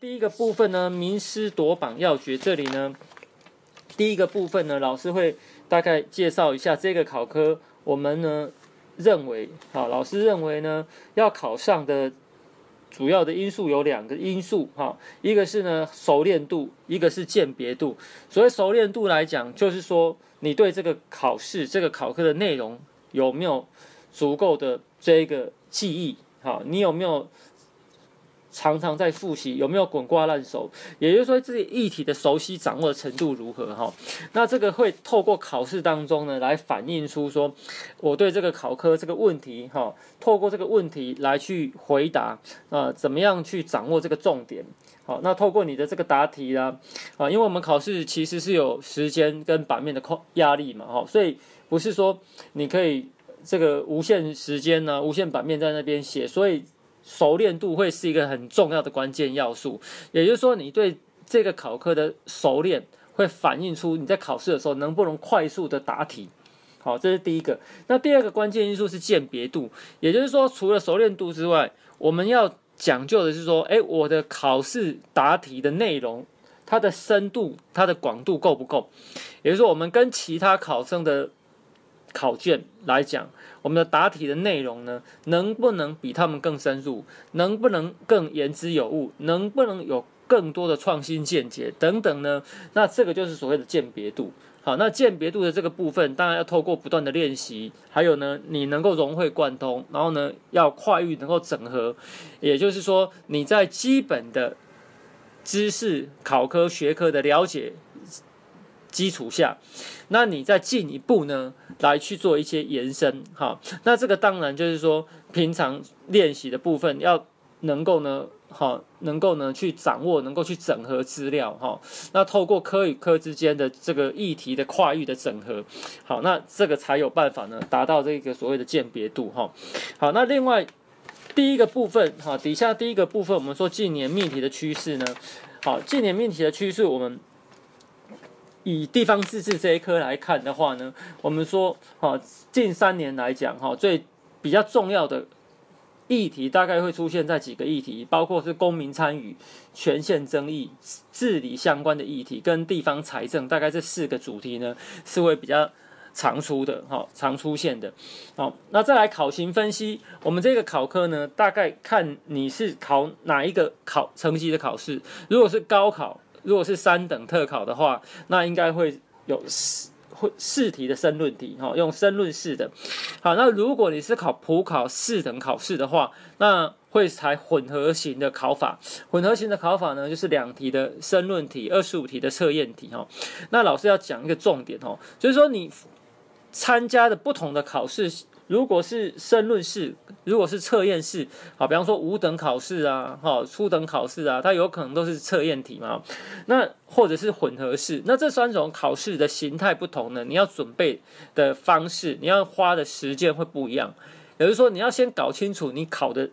第一个部分呢，名师夺榜要诀，这里呢，第一个部分呢，老师会大概介绍一下这个考科，我们呢认为，好，老师认为呢，要考上的主要的因素有两个因素，哈，一个是呢熟练度，一个是鉴别度。所谓熟练度来讲，就是说你对这个考试这个考科的内容有没有足够的这个记忆，好，你有没有？常常在复习，有没有滚瓜烂熟？也就是说，自己议题的熟悉掌握的程度如何？哈，那这个会透过考试当中呢，来反映出说我对这个考科这个问题，哈，透过这个问题来去回答啊，怎么样去掌握这个重点？好，那透过你的这个答题啦，啊，因为我们考试其实是有时间跟版面的控压力嘛，哈，所以不是说你可以这个无限时间呢，无限版面在那边写，所以。熟练度会是一个很重要的关键要素，也就是说，你对这个考科的熟练会反映出你在考试的时候能不能快速的答题。好，这是第一个。那第二个关键因素是鉴别度，也就是说，除了熟练度之外，我们要讲究的是说，诶，我的考试答题的内容，它的深度、它的广度够不够？也就是说，我们跟其他考生的考卷来讲。我们的答题的内容呢，能不能比他们更深入？能不能更言之有物？能不能有更多的创新见解等等呢？那这个就是所谓的鉴别度。好，那鉴别度的这个部分，当然要透过不断的练习，还有呢，你能够融会贯通，然后呢，要跨域能够整合，也就是说，你在基本的知识、考科学科的了解。基础下，那你再进一步呢，来去做一些延伸，哈，那这个当然就是说，平常练习的部分要能够呢，哈，能够呢去掌握，能够去整合资料，哈，那透过科与科之间的这个议题的跨域的整合，好，那这个才有办法呢，达到这个所谓的鉴别度，哈，好，那另外第一个部分，哈，底下第一个部分，我们说近年命题的趋势呢，好，近年命题的趋势，我们。以地方自治这一科来看的话呢，我们说，哈，近三年来讲，哈，最比较重要的议题大概会出现在几个议题，包括是公民参与、权限争议、治理相关的议题，跟地方财政，大概这四个主题呢是会比较常出的，哈，常出现的。好，那再来考型分析，我们这个考科呢，大概看你是考哪一个考成绩的考试，如果是高考。如果是三等特考的话，那应该会有试会试题的申论题，哈，用申论式的。好，那如果你是考普考四等考试的话，那会采混合型的考法。混合型的考法呢，就是两题的申论题，二十五题的测验题，哈。那老师要讲一个重点，哦，就是说你参加的不同的考试。如果是申论式，如果是测验式，好，比方说五等考试啊，哈，初等考试啊，它有可能都是测验题嘛。那或者是混合式，那这三种考试的形态不同呢，你要准备的方式，你要花的时间会不一样。也就是说，你要先搞清楚你考的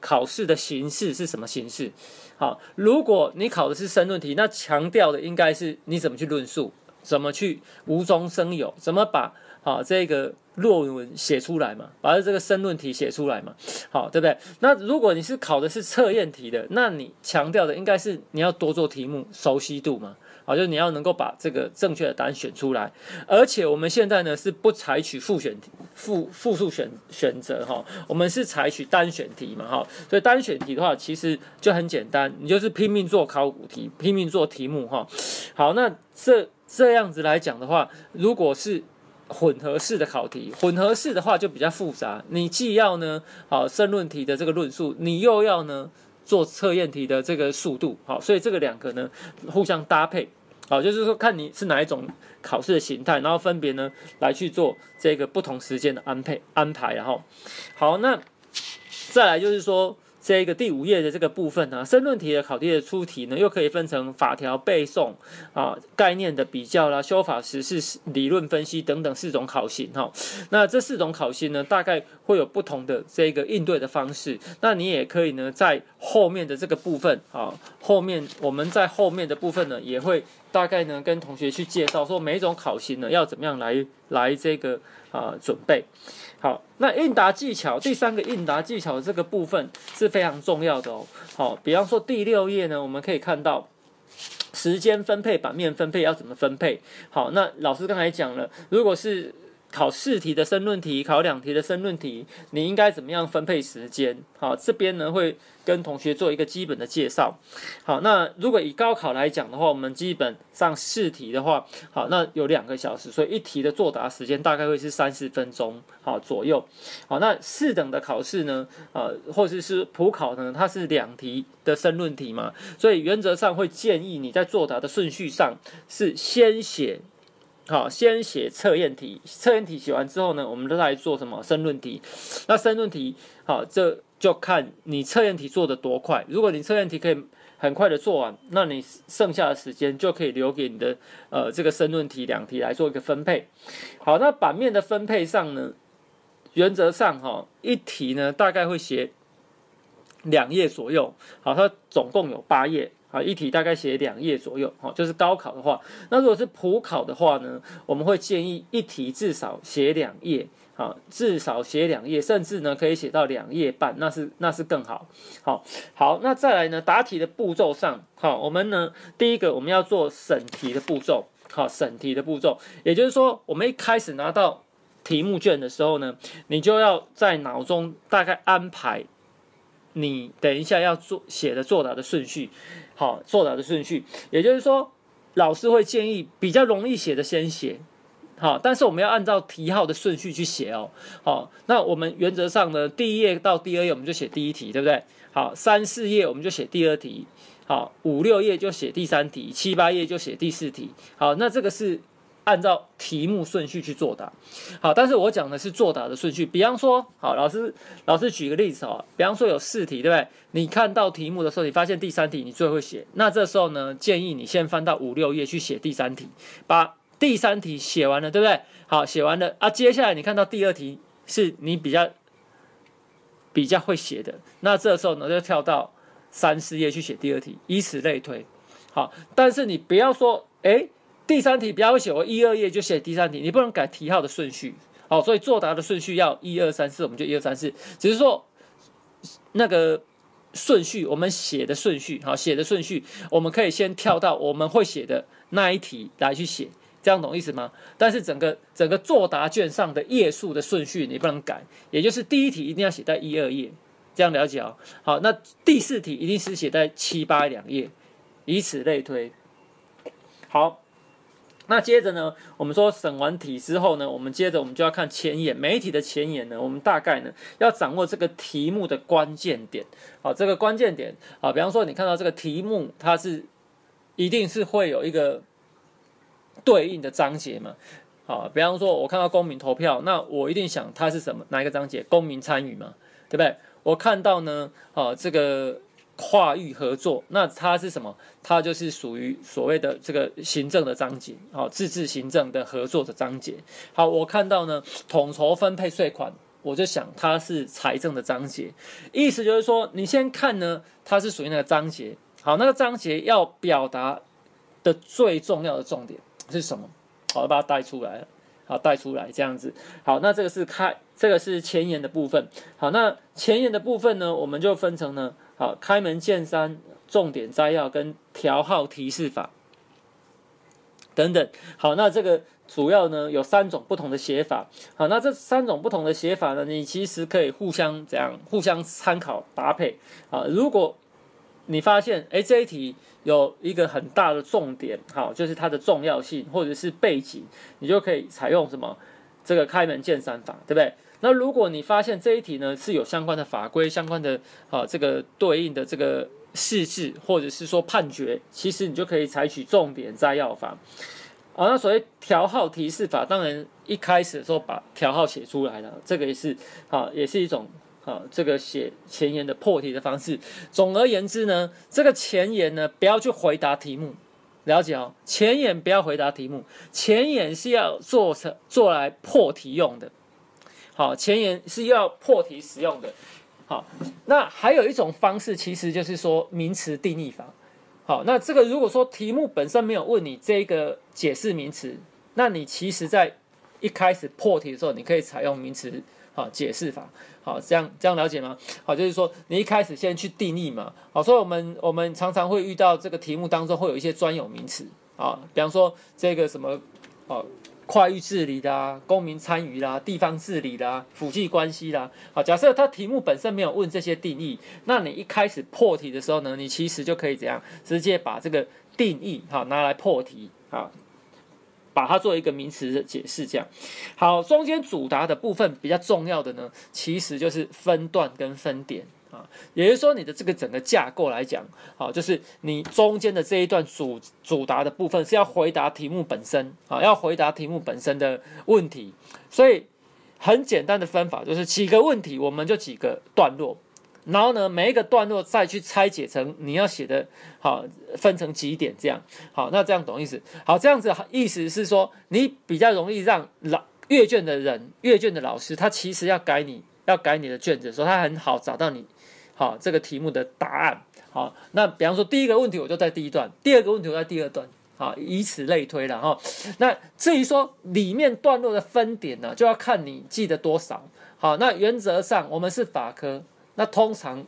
考试的形式是什么形式。好，如果你考的是申论题，那强调的应该是你怎么去论述，怎么去无中生有，怎么把好这个。论文写出来嘛，把这个申论题写出来嘛，好，对不对？那如果你是考的是测验题的，那你强调的应该是你要多做题目，熟悉度嘛，好，就是你要能够把这个正确的答案选出来。而且我们现在呢是不采取复选题、复复数选选择哈，我们是采取单选题嘛，哈，所以单选题的话其实就很简单，你就是拼命做考古题，拼命做题目哈。好，那这这样子来讲的话，如果是混合式的考题，混合式的话就比较复杂。你既要呢，好申论题的这个论述，你又要呢做测验题的这个速度，好，所以这个两个呢互相搭配，好，就是说看你是哪一种考试的形态，然后分别呢来去做这个不同时间的安配安排，然后好，那再来就是说。这个第五页的这个部分呢，申论题的考题的出题呢，又可以分成法条背诵啊、概念的比较啦、修法实施、理论分析等等四种考型哈。那这四种考型呢，大概会有不同的这个应对的方式。那你也可以呢，在后面的这个部分啊，后面我们在后面的部分呢，也会大概呢跟同学去介绍说每一种考型呢要怎么样来来这个啊、呃、准备。好，那应答技巧第三个应答技巧的这个部分是非常重要的哦。好，比方说第六页呢，我们可以看到时间分配、版面分配要怎么分配。好，那老师刚才讲了，如果是考试题的申论题，考两题的申论题，你应该怎么样分配时间？好，这边呢会跟同学做一个基本的介绍。好，那如果以高考来讲的话，我们基本上试题的话，好，那有两个小时，所以一题的作答时间大概会是三十分钟，好左右。好，那四等的考试呢，呃，或者是普考呢，它是两题的申论题嘛，所以原则上会建议你在作答的顺序上是先写。好，先写测验题，测验题写完之后呢，我们都来做什么申论题？那申论题，好，这就看你测验题做得多快。如果你测验题可以很快的做完，那你剩下的时间就可以留给你的呃这个申论题两题来做一个分配。好，那版面的分配上呢，原则上哈，一题呢大概会写两页左右。好，它总共有八页。啊，一题大概写两页左右，哈，就是高考的话，那如果是普考的话呢，我们会建议一题至少写两页，啊，至少写两页，甚至呢可以写到两页半，那是那是更好，好，好，那再来呢，答题的步骤上，好，我们呢第一个我们要做审题的步骤，好，审题的步骤，也就是说，我们一开始拿到题目卷的时候呢，你就要在脑中大概安排你等一下要做写的作答的顺序。好，作答的顺序，也就是说，老师会建议比较容易写的先写，好，但是我们要按照题号的顺序去写哦。好，那我们原则上呢，第一页到第二页我们就写第一题，对不对？好，三四页我们就写第二题，好，五六页就写第三题，七八页就写第四题。好，那这个是。按照题目顺序去作答，好，但是我讲的是作答的顺序。比方说，好，老师，老师举个例子哦，比方说有四题，对不对？你看到题目的时候，你发现第三题你最会写，那这时候呢，建议你先翻到五六页去写第三题，把第三题写完了，对不对？好，写完了啊，接下来你看到第二题是你比较比较会写的，那这时候呢，就跳到三四页去写第二题，以此类推。好，但是你不要说，诶。第三题比较会写，我一二页就写第三题，你不能改题号的顺序，好，所以作答的顺序要一二三四，我们就一二三四，只是说那个顺序，我们写的顺序，好，写的顺序，我们可以先跳到我们会写的那一题来去写，这样懂意思吗？但是整个整个作答卷上的页数的顺序你不能改，也就是第一题一定要写在一二页，这样了解啊？好，那第四题一定是写在七八两页，以此类推，好。那接着呢，我们说审完题之后呢，我们接着我们就要看前言，媒体的前言呢，我们大概呢要掌握这个题目的关键点，好，这个关键点啊，比方说你看到这个题目，它是一定是会有一个对应的章节嘛，好，比方说我看到公民投票，那我一定想它是什么，哪一个章节？公民参与嘛，对不对？我看到呢，啊，这个。跨域合作，那它是什么？它就是属于所谓的这个行政的章节，好，自治行政的合作的章节。好，我看到呢，统筹分配税款，我就想它是财政的章节。意思就是说，你先看呢，它是属于那个章节。好，那个章节要表达的最重要的重点是什么？好，把它带出来，好，带出来这样子。好，那这个是开，这个是前言的部分。好，那前言的部分呢，我们就分成呢。好，开门见山，重点摘要跟条号提示法等等。好，那这个主要呢有三种不同的写法。好，那这三种不同的写法呢，你其实可以互相怎样互相参考搭配。啊，如果你发现哎这一题有一个很大的重点，好，就是它的重要性或者是背景，你就可以采用什么这个开门见山法，对不对？那如果你发现这一题呢是有相关的法规、相关的啊这个对应的这个释字，或者是说判决，其实你就可以采取重点摘要法。啊，那所谓条号提示法，当然一开始的时候把条号写出来了，这个也是啊，也是一种啊这个写前言的破题的方式。总而言之呢，这个前言呢不要去回答题目，了解哦，前言不要回答题目，前言是要做成做来破题用的。好，前言是要破题使用的。好，那还有一种方式，其实就是说名词定义法。好，那这个如果说题目本身没有问你这个解释名词，那你其实在一开始破题的时候，你可以采用名词好解释法。好，这样这样了解吗？好，就是说你一开始先去定义嘛。好，所以我们我们常常会遇到这个题目当中会有一些专有名词啊，比方说这个什么哦。跨域治理啦，公民参与啦，地方治理啦，辅际关系啦。好，假设它题目本身没有问这些定义，那你一开始破题的时候呢，你其实就可以怎样，直接把这个定义哈拿来破题啊，把它做一个名词的解释。这样，好，中间主答的部分比较重要的呢，其实就是分段跟分点。啊，也就是说，你的这个整个架构来讲，好，就是你中间的这一段主主答的部分是要回答题目本身，啊，要回答题目本身的问题。所以很简单的分法就是几个问题，我们就几个段落，然后呢，每一个段落再去拆解成你要写的，好，分成几点这样。好，那这样懂意思？好，这样子意思是说，你比较容易让老阅卷的人、阅卷的老师，他其实要改你要改你的卷子的时候，他很好找到你。好，这个题目的答案。好，那比方说第一个问题我就在第一段，第二个问题我在第二段。好，以此类推了哈。那至于说里面段落的分点呢，就要看你记得多少。好，那原则上我们是法科，那通常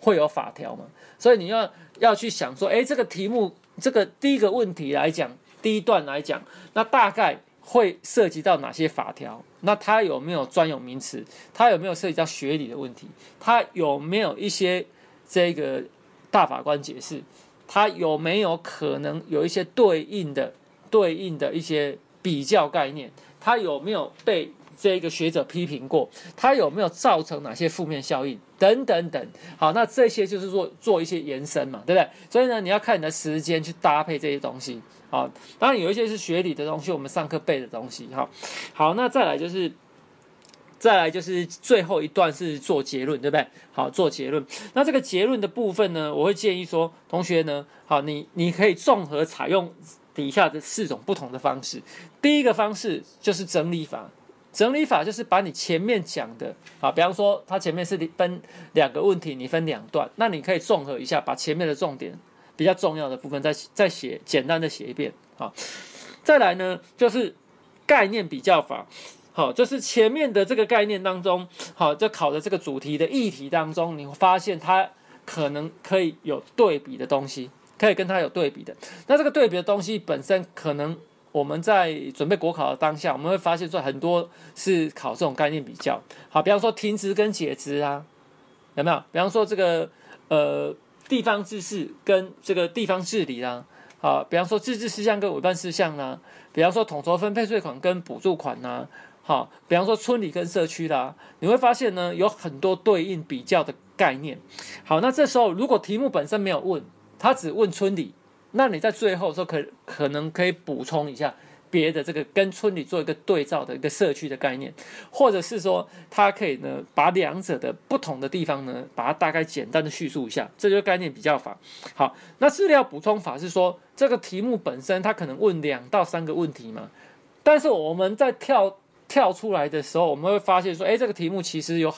会有法条嘛，所以你要要去想说，诶，这个题目这个第一个问题来讲，第一段来讲，那大概。会涉及到哪些法条？那它有没有专有名词？它有没有涉及到学理的问题？它有没有一些这个大法官解释？它有没有可能有一些对应的、对应的一些比较概念？它有没有被这个学者批评过？它有没有造成哪些负面效应？等等等。好，那这些就是做做一些延伸嘛，对不对？所以呢，你要看你的时间去搭配这些东西。好，当然有一些是学理的东西，我们上课背的东西。哈，好，那再来就是，再来就是最后一段是做结论，对不对？好，做结论。那这个结论的部分呢，我会建议说，同学呢，好，你你可以综合采用底下的四种不同的方式。第一个方式就是整理法，整理法就是把你前面讲的，啊，比方说它前面是分两个问题，你分两段，那你可以综合一下，把前面的重点。比较重要的部分再再写，简单的写一遍，好，再来呢就是概念比较法，好，就是前面的这个概念当中，好，就考的这个主题的议题当中，你会发现它可能可以有对比的东西，可以跟它有对比的。那这个对比的东西本身，可能我们在准备国考的当下，我们会发现说很多是考这种概念比较，好，比方说停职跟解职啊，有没有？比方说这个呃。地方自治跟这个地方治理啦，好，比方说自治事项跟委办事项啦，比方说统筹分配税款跟补助款呐，好，比方说村里跟社区啦，你会发现呢，有很多对应比较的概念。好，那这时候如果题目本身没有问，他只问村里，那你在最后说可可能可以补充一下。别的这个跟村里做一个对照的一个社区的概念，或者是说，它可以呢把两者的不同的地方呢，把它大概简单的叙述一下，这就是概念比较法。好，那资料补充法是说，这个题目本身它可能问两到三个问题嘛，但是我们在跳跳出来的时候，我们会发现说，诶，这个题目其实有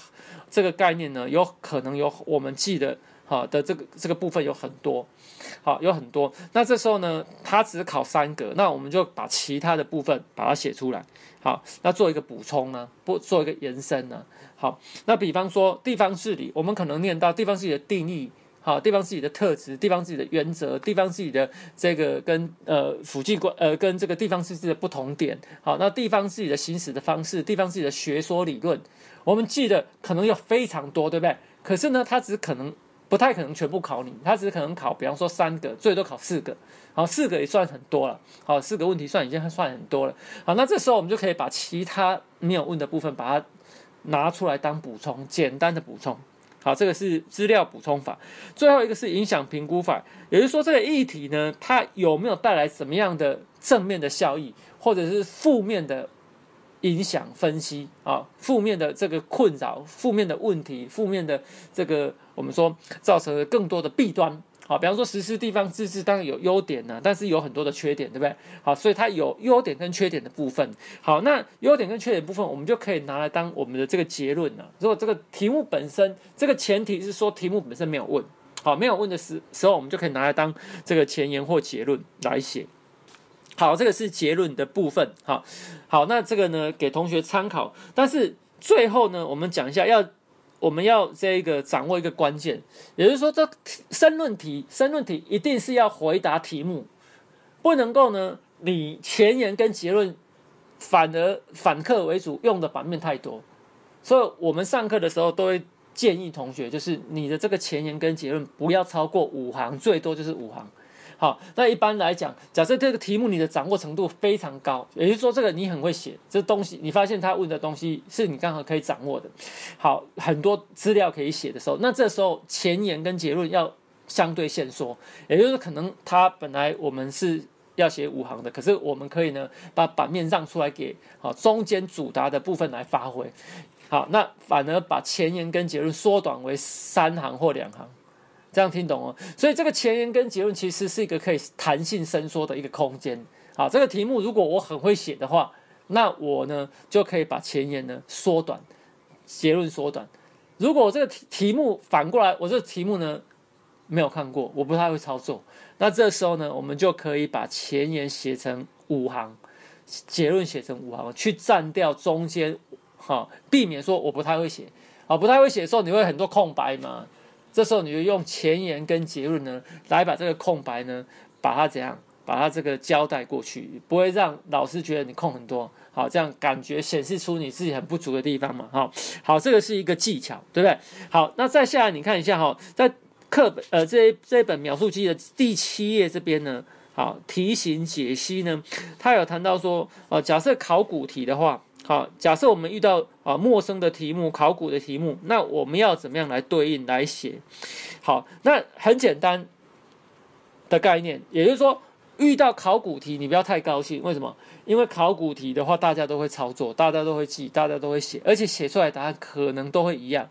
这个概念呢，有可能有我们记得好的这个这个部分有很多。好，有很多。那这时候呢，它只考三格，那我们就把其他的部分把它写出来。好，那做一个补充呢，不做一个延伸呢。好，那比方说地方治理，我们可能念到地方治理的定义，好，地方治理的特质，地方治理的原则，地方治理的这个跟呃辅际关呃跟这个地方自治的不同点。好，那地方治理的行使的方式，地方治理的学说理论，我们记得可能有非常多，对不对？可是呢，它只可能。不太可能全部考你，他只可能考，比方说三个，最多考四个，好，四个也算很多了，好，四个问题算已经算很多了，好，那这时候我们就可以把其他没有问的部分，把它拿出来当补充，简单的补充，好，这个是资料补充法，最后一个是影响评估法，也就是说这个议题呢，它有没有带来什么样的正面的效益，或者是负面的？影响分析啊，负面的这个困扰，负面的问题，负面的这个我们说造成了更多的弊端。好，比方说实施地方自治当然有优点呢，但是有很多的缺点，对不对？好，所以它有优点跟缺点的部分。好，那优点跟缺点部分，我们就可以拿来当我们的这个结论了。如果这个题目本身，这个前提是说题目本身没有问，好，没有问的时时候，我们就可以拿来当这个前言或结论来写。好，这个是结论的部分。好，好，那这个呢，给同学参考。但是最后呢，我们讲一下，要我们要这个掌握一个关键，也就是说，这申论题，申论题一定是要回答题目，不能够呢，你前言跟结论反而反客为主，用的版面太多。所以我们上课的时候都会。建议同学就是你的这个前言跟结论不要超过五行，最多就是五行。好，那一般来讲，假设这个题目你的掌握程度非常高，也就是说这个你很会写，这东西你发现他问的东西是你刚好可以掌握的，好，很多资料可以写的时候，那这时候前言跟结论要相对限缩，也就是可能他本来我们是要写五行的，可是我们可以呢把版面让出来给好中间主答的部分来发挥。好，那反而把前言跟结论缩短为三行或两行，这样听懂哦？所以这个前言跟结论其实是一个可以弹性伸缩的一个空间。好，这个题目如果我很会写的话，那我呢就可以把前言呢缩短，结论缩短。如果我这个题题目反过来，我这个题目呢没有看过，我不太会操作，那这时候呢，我们就可以把前言写成五行，结论写成五行，去占掉中间。好，避免说我不太会写，啊，不太会写的时候，你会很多空白嘛？这时候你就用前言跟结论呢，来把这个空白呢，把它怎样，把它这个交代过去，不会让老师觉得你空很多。好，这样感觉显示出你自己很不足的地方嘛？好，好，这个是一个技巧，对不对？好，那再下来你看一下哈，在课本呃这这本描述机的第七页这边呢，好，题型解析呢，他有谈到说，呃，假设考古题的话。好，假设我们遇到啊陌生的题目、考古的题目，那我们要怎么样来对应来写？好，那很简单的概念，也就是说，遇到考古题，你不要太高兴。为什么？因为考古题的话，大家都会操作，大家都会记，大家都会写，而且写出来答案可能都会一样。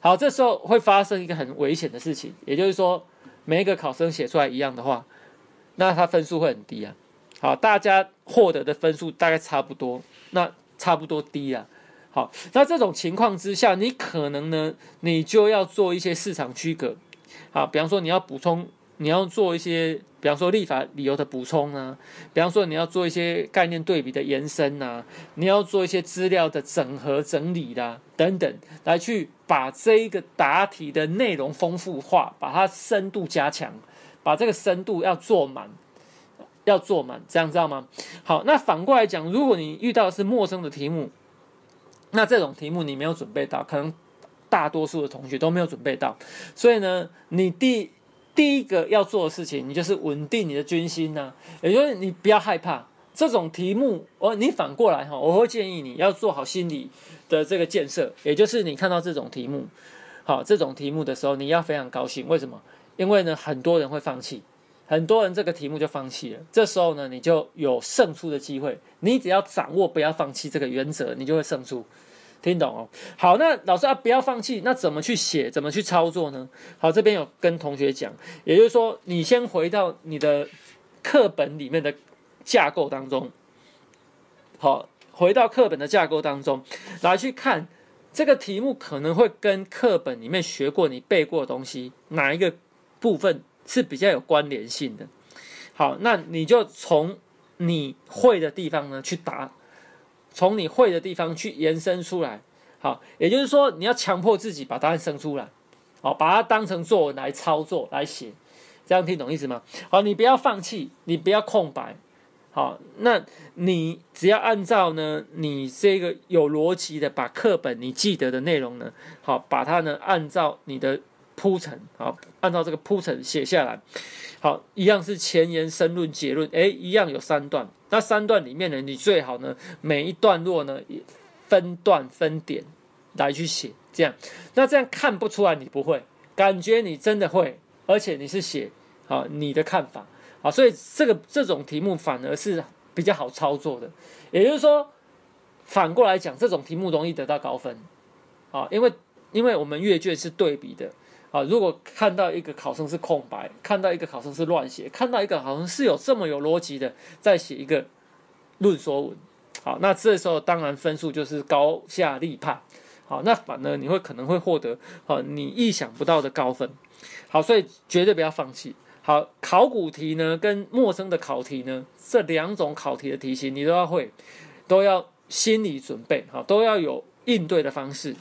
好，这时候会发生一个很危险的事情，也就是说，每一个考生写出来一样的话，那他分数会很低啊。好，大家获得的分数大概差不多，那。差不多低啊，好，那这种情况之下，你可能呢，你就要做一些市场区隔，好，比方说你要补充，你要做一些，比方说立法理由的补充啊，比方说你要做一些概念对比的延伸啊，你要做一些资料的整合整理啦、等等，来去把这一个答题的内容丰富化，把它深度加强，把这个深度要做满。要做满，这样知道吗？好，那反过来讲，如果你遇到的是陌生的题目，那这种题目你没有准备到，可能大多数的同学都没有准备到，所以呢，你第第一个要做的事情，你就是稳定你的军心呐、也就是你不要害怕这种题目，哦，你反过来哈，我会建议你要做好心理的这个建设，也就是你看到这种题目，好，这种题目的时候，你要非常高兴，为什么？因为呢，很多人会放弃。很多人这个题目就放弃了，这时候呢，你就有胜出的机会。你只要掌握不要放弃这个原则，你就会胜出。听懂哦？好，那老师啊，不要放弃，那怎么去写？怎么去操作呢？好，这边有跟同学讲，也就是说，你先回到你的课本里面的架构当中，好，回到课本的架构当中来去看这个题目，可能会跟课本里面学过、你背过的东西哪一个部分？是比较有关联性的。好，那你就从你会的地方呢去答，从你会的地方去延伸出来。好，也就是说你要强迫自己把答案生出来，好，把它当成作文来操作来写，这样听懂意思吗？好，你不要放弃，你不要空白。好，那你只要按照呢，你这个有逻辑的把课本你记得的内容呢，好，把它呢按照你的。铺陈好，按照这个铺陈写下来，好，一样是前言、申论、结论，诶，一样有三段。那三段里面呢，你最好呢，每一段落呢，分段分点来去写，这样，那这样看不出来你不会，感觉你真的会，而且你是写好你的看法，好，所以这个这种题目反而是比较好操作的。也就是说，反过来讲，这种题目容易得到高分，啊，因为因为我们阅卷是对比的。啊，如果看到一个考生是空白，看到一个考生是乱写，看到一个考生是有这么有逻辑的在写一个论说文，好，那这时候当然分数就是高下立判，好，那反而你会可能会获得啊你意想不到的高分。好，所以绝对不要放弃。好，考古题呢跟陌生的考题呢，这两种考题的题型你都要会，都要心理准备，好，都要有应对的方式。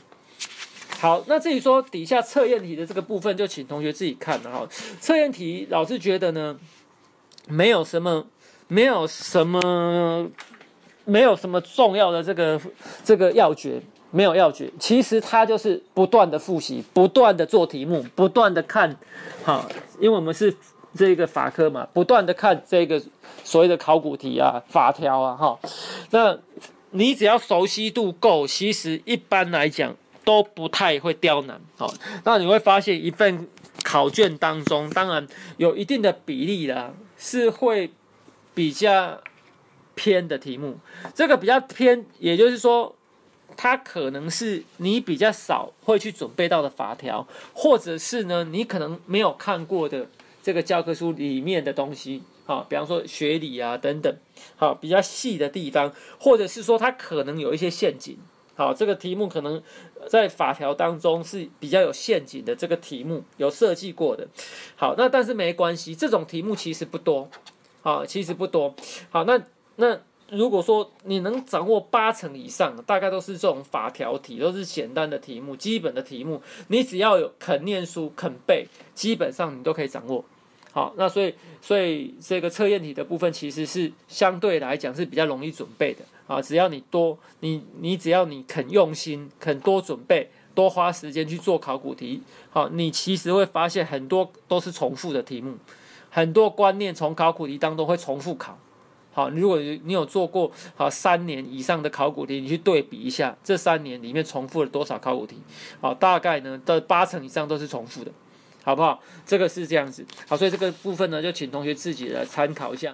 好，那至于说底下测验题的这个部分，就请同学自己看了哈。测验题老师觉得呢，没有什么，没有什么，没有什么重要的这个这个要诀，没有要诀。其实它就是不断的复习，不断的做题目，不断的看，哈，因为我们是这个法科嘛，不断的看这个所谓的考古题啊、法条啊，哈。那你只要熟悉度够，其实一般来讲。都不太会刁难，好，那你会发现一份考卷当中，当然有一定的比例啦，是会比较偏的题目。这个比较偏，也就是说，它可能是你比较少会去准备到的法条，或者是呢，你可能没有看过的这个教科书里面的东西，好，比方说学理啊等等，好，比较细的地方，或者是说它可能有一些陷阱。好，这个题目可能在法条当中是比较有陷阱的，这个题目有设计过的。好，那但是没关系，这种题目其实不多。好，其实不多。好，那那如果说你能掌握八成以上，大概都是这种法条题，都是简单的题目，基本的题目，你只要有肯念书、肯背，基本上你都可以掌握。好，那所以所以这个测验题的部分其实是相对来讲是比较容易准备的啊，只要你多你你只要你肯用心，肯多准备，多花时间去做考古题，好，你其实会发现很多都是重复的题目，很多观念从考古题当中会重复考。好，如果你有做过好三年以上的考古题，你去对比一下这三年里面重复了多少考古题，好，大概呢的八成以上都是重复的。好不好？这个是这样子，好，所以这个部分呢，就请同学自己来参考一下。